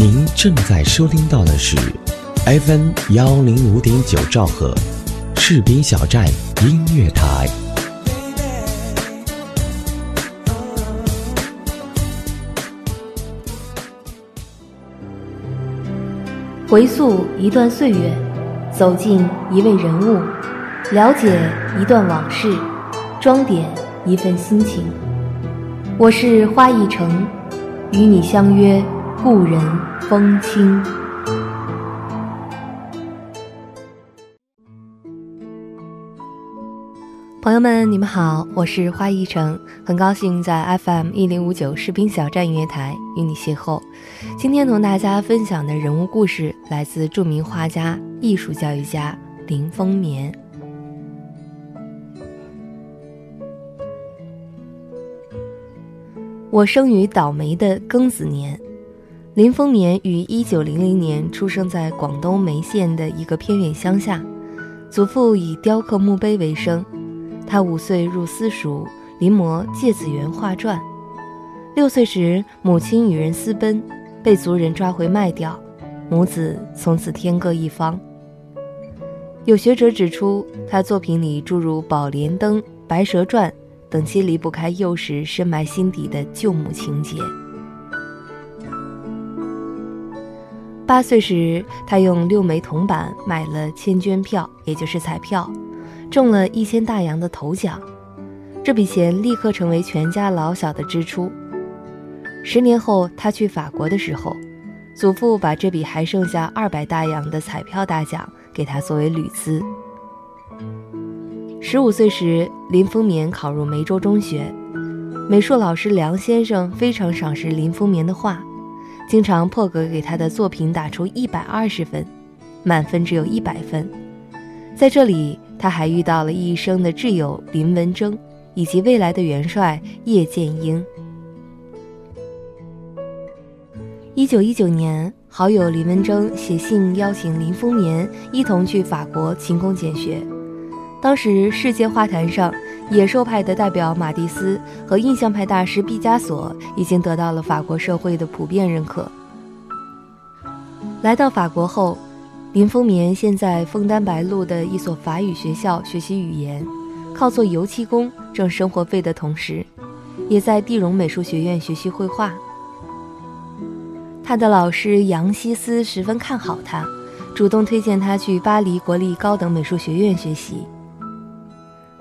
您正在收听到的是 FM 幺零五点九兆赫，士兵小站音乐台。回溯一段岁月，走进一位人物，了解一段往事，装点一份心情。我是花一城，与你相约故人风轻。朋友们，你们好，我是花一城，很高兴在 FM 一零五九士兵小站音乐台与你邂逅。今天同大家分享的人物故事来自著名画家、艺术教育家林风眠。我生于倒霉的庚子年，林风眠于一九零零年出生在广东梅县的一个偏远乡下，祖父以雕刻墓碑为生。他五岁入私塾临摹芥子园画传，六岁时母亲与人私奔，被族人抓回卖掉，母子从此天各一方。有学者指出，他作品里诸如《宝莲灯》《白蛇传》等，皆离不开幼时深埋心底的救母情节。八岁时，他用六枚铜板买了千绢票，也就是彩票。中了一千大洋的头奖，这笔钱立刻成为全家老小的支出。十年后，他去法国的时候，祖父把这笔还剩下二百大洋的彩票大奖给他作为旅资。十五岁时，林风眠考入梅州中学，美术老师梁先生非常赏识林风眠的画，经常破格给他的作品打出一百二十分，满分只有一百分。在这里。他还遇到了一生的挚友林文征，以及未来的元帅叶剑英。一九一九年，好友林文征写信邀请林风眠一同去法国勤工俭学。当时世界画坛上，野兽派的代表马蒂斯和印象派大师毕加索已经得到了法国社会的普遍认可。来到法国后。林风眠现在枫丹白露的一所法语学校学习语言，靠做油漆工挣生活费的同时，也在地荣美术学院学习绘画。他的老师杨西斯十分看好他，主动推荐他去巴黎国立高等美术学院学习。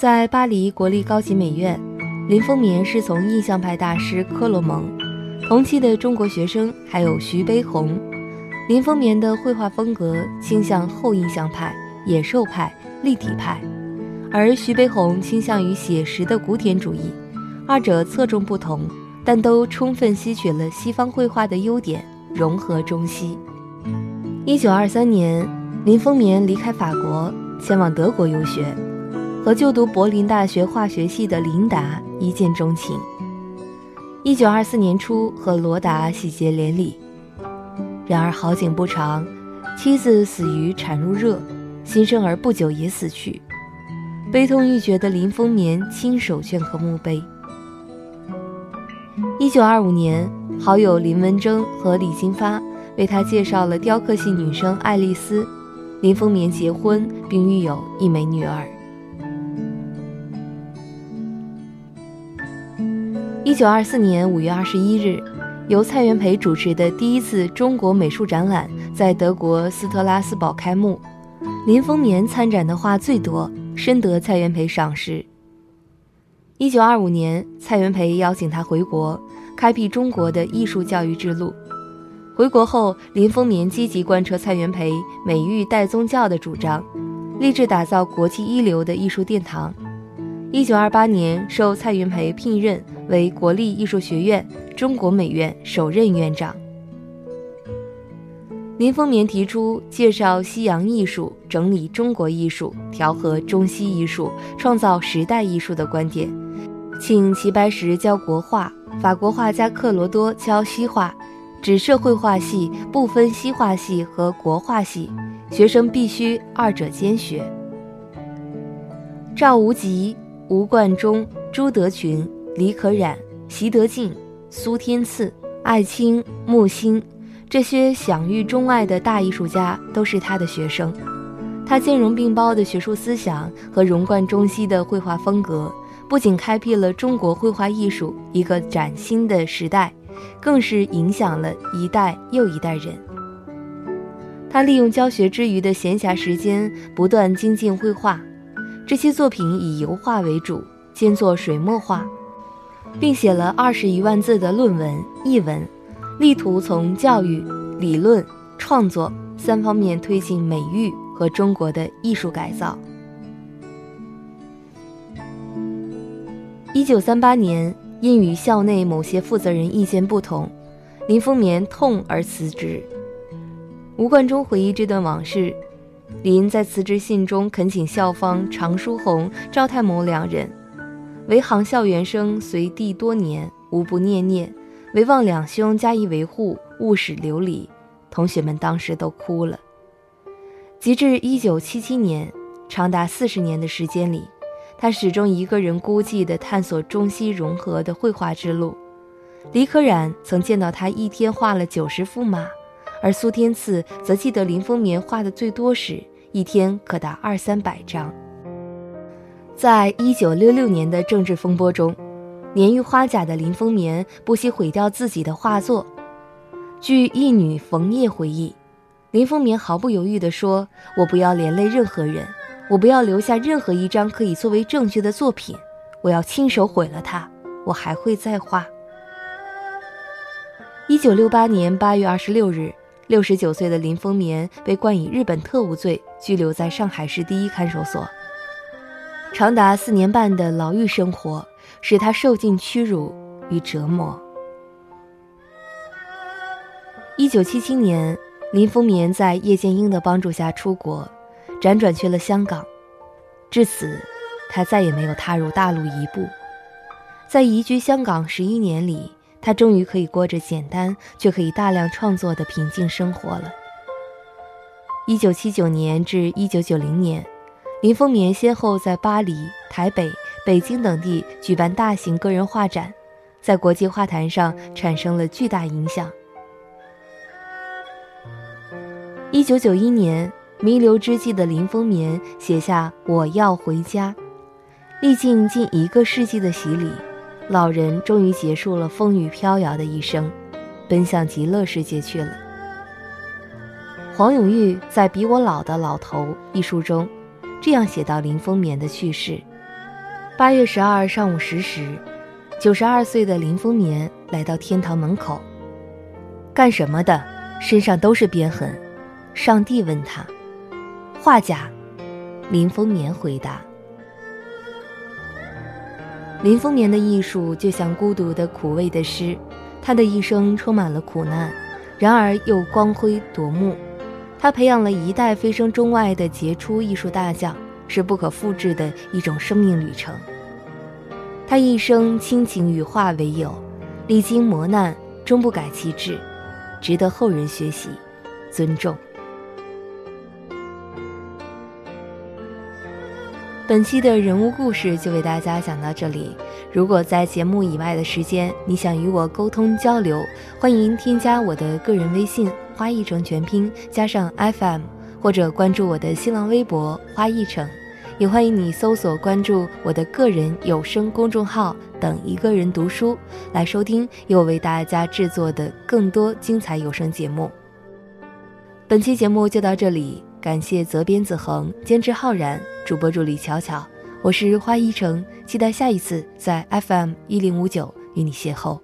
在巴黎国立高级美院，林风眠是从印象派大师科罗蒙，同期的中国学生还有徐悲鸿。林风眠的绘画风格倾向后印象派、野兽派、立体派，而徐悲鸿倾向于写实的古典主义。二者侧重不同，但都充分吸取了西方绘画的优点，融合中西。一九二三年，林风眠离开法国，前往德国游学，和就读柏林大学化学系的琳达一见钟情。一九二四年初，和罗达喜结连理。然而好景不长，妻子死于产褥热，新生儿不久也死去。悲痛欲绝的林风眠亲手镌刻墓碑。一九二五年，好友林文征和李金发为他介绍了雕刻系女生爱丽丝，林风眠结婚并育有一枚女儿。九二四年五月二十一日。由蔡元培主持的第一次中国美术展览在德国斯特拉斯堡开幕，林风眠参展的画最多，深得蔡元培赏识。一九二五年，蔡元培邀请他回国，开辟中国的艺术教育之路。回国后，林风眠积极贯彻蔡元培“美育代宗教”的主张，立志打造国际一流的艺术殿堂。一九二八年，受蔡元培聘任为国立艺术学院。中国美院首任院长林风眠提出介绍西洋艺术、整理中国艺术、调和中西艺术、创造时代艺术的观点，请齐白石教国画，法国画家克罗多教西画，只设绘画系，不分西画系和国画系，学生必须二者兼学。赵无极、吴冠中、朱德群、李可染、习德进。苏天赐、艾青、木心，这些享誉中外的大艺术家都是他的学生。他兼容并包的学术思想和融贯中西的绘画风格，不仅开辟了中国绘画艺术一个崭新的时代，更是影响了一代又一代人。他利用教学之余的闲暇时间，不断精进绘画。这些作品以油画为主，兼作水墨画，并写了二十余万字的论文译文，力图从教育、理论、创作三方面推进美育。和中国的艺术改造。一九三八年，因与校内某些负责人意见不同，林风眠痛而辞职。吴冠中回忆这段往事，林在辞职信中恳请校方常书鸿、赵太谋两人，为行校园生随地多年，无不念念，唯望两兄加以维护，勿使流离。同学们当时都哭了。及至一九七七年，长达四十年的时间里，他始终一个人孤寂地探索中西融合的绘画之路。李可染曾见到他一天画了九十幅马，而苏天赐则记得林风眠画的最多时，一天可达二三百张。在一九六六年的政治风波中，年逾花甲的林风眠不惜毁掉自己的画作。据义女冯叶回忆。林风眠毫不犹豫地说：“我不要连累任何人，我不要留下任何一张可以作为证据的作品，我要亲手毁了它。我还会再画。”一九六八年八月二十六日，六十九岁的林风眠被冠以日本特务罪，拘留在上海市第一看守所，长达四年半的牢狱生活使他受尽屈辱与折磨。一九七七年。林风眠在叶剑英的帮助下出国，辗转去了香港。至此，他再也没有踏入大陆一步。在移居香港十一年里，他终于可以过着简单却可以大量创作的平静生活了。一九七九年至一九九零年，林风眠先后在巴黎、台北、北京等地举办大型个人画展，在国际画坛上产生了巨大影响。一九九一年，弥留之际的林风眠写下《我要回家》。历尽近一个世纪的洗礼，老人终于结束了风雨飘摇的一生，奔向极乐世界去了。黄永玉在《比我老的老头》一书中，这样写到林风眠的去世：八月十二上午十时，九十二岁的林风眠来到天堂门口。干什么的？身上都是鞭痕。上帝问他：“画家。”林风眠回答：“林风眠的艺术就像孤独的苦味的诗，他的一生充满了苦难，然而又光辉夺目。他培养了一代飞升中外的杰出艺术大将，是不可复制的一种生命旅程。他一生亲情与画为友，历经磨难终不改其志，值得后人学习、尊重。”本期的人物故事就为大家讲到这里。如果在节目以外的时间，你想与我沟通交流，欢迎添加我的个人微信“花一城全拼”加上 FM，或者关注我的新浪微博“花一城”，也欢迎你搜索关注我的个人有声公众号“等一个人读书”，来收听由我为大家制作的更多精彩有声节目。本期节目就到这里。感谢责编子恒，监制浩然，主播助理巧巧，我是花一城，期待下一次在 FM 一零五九与你邂逅。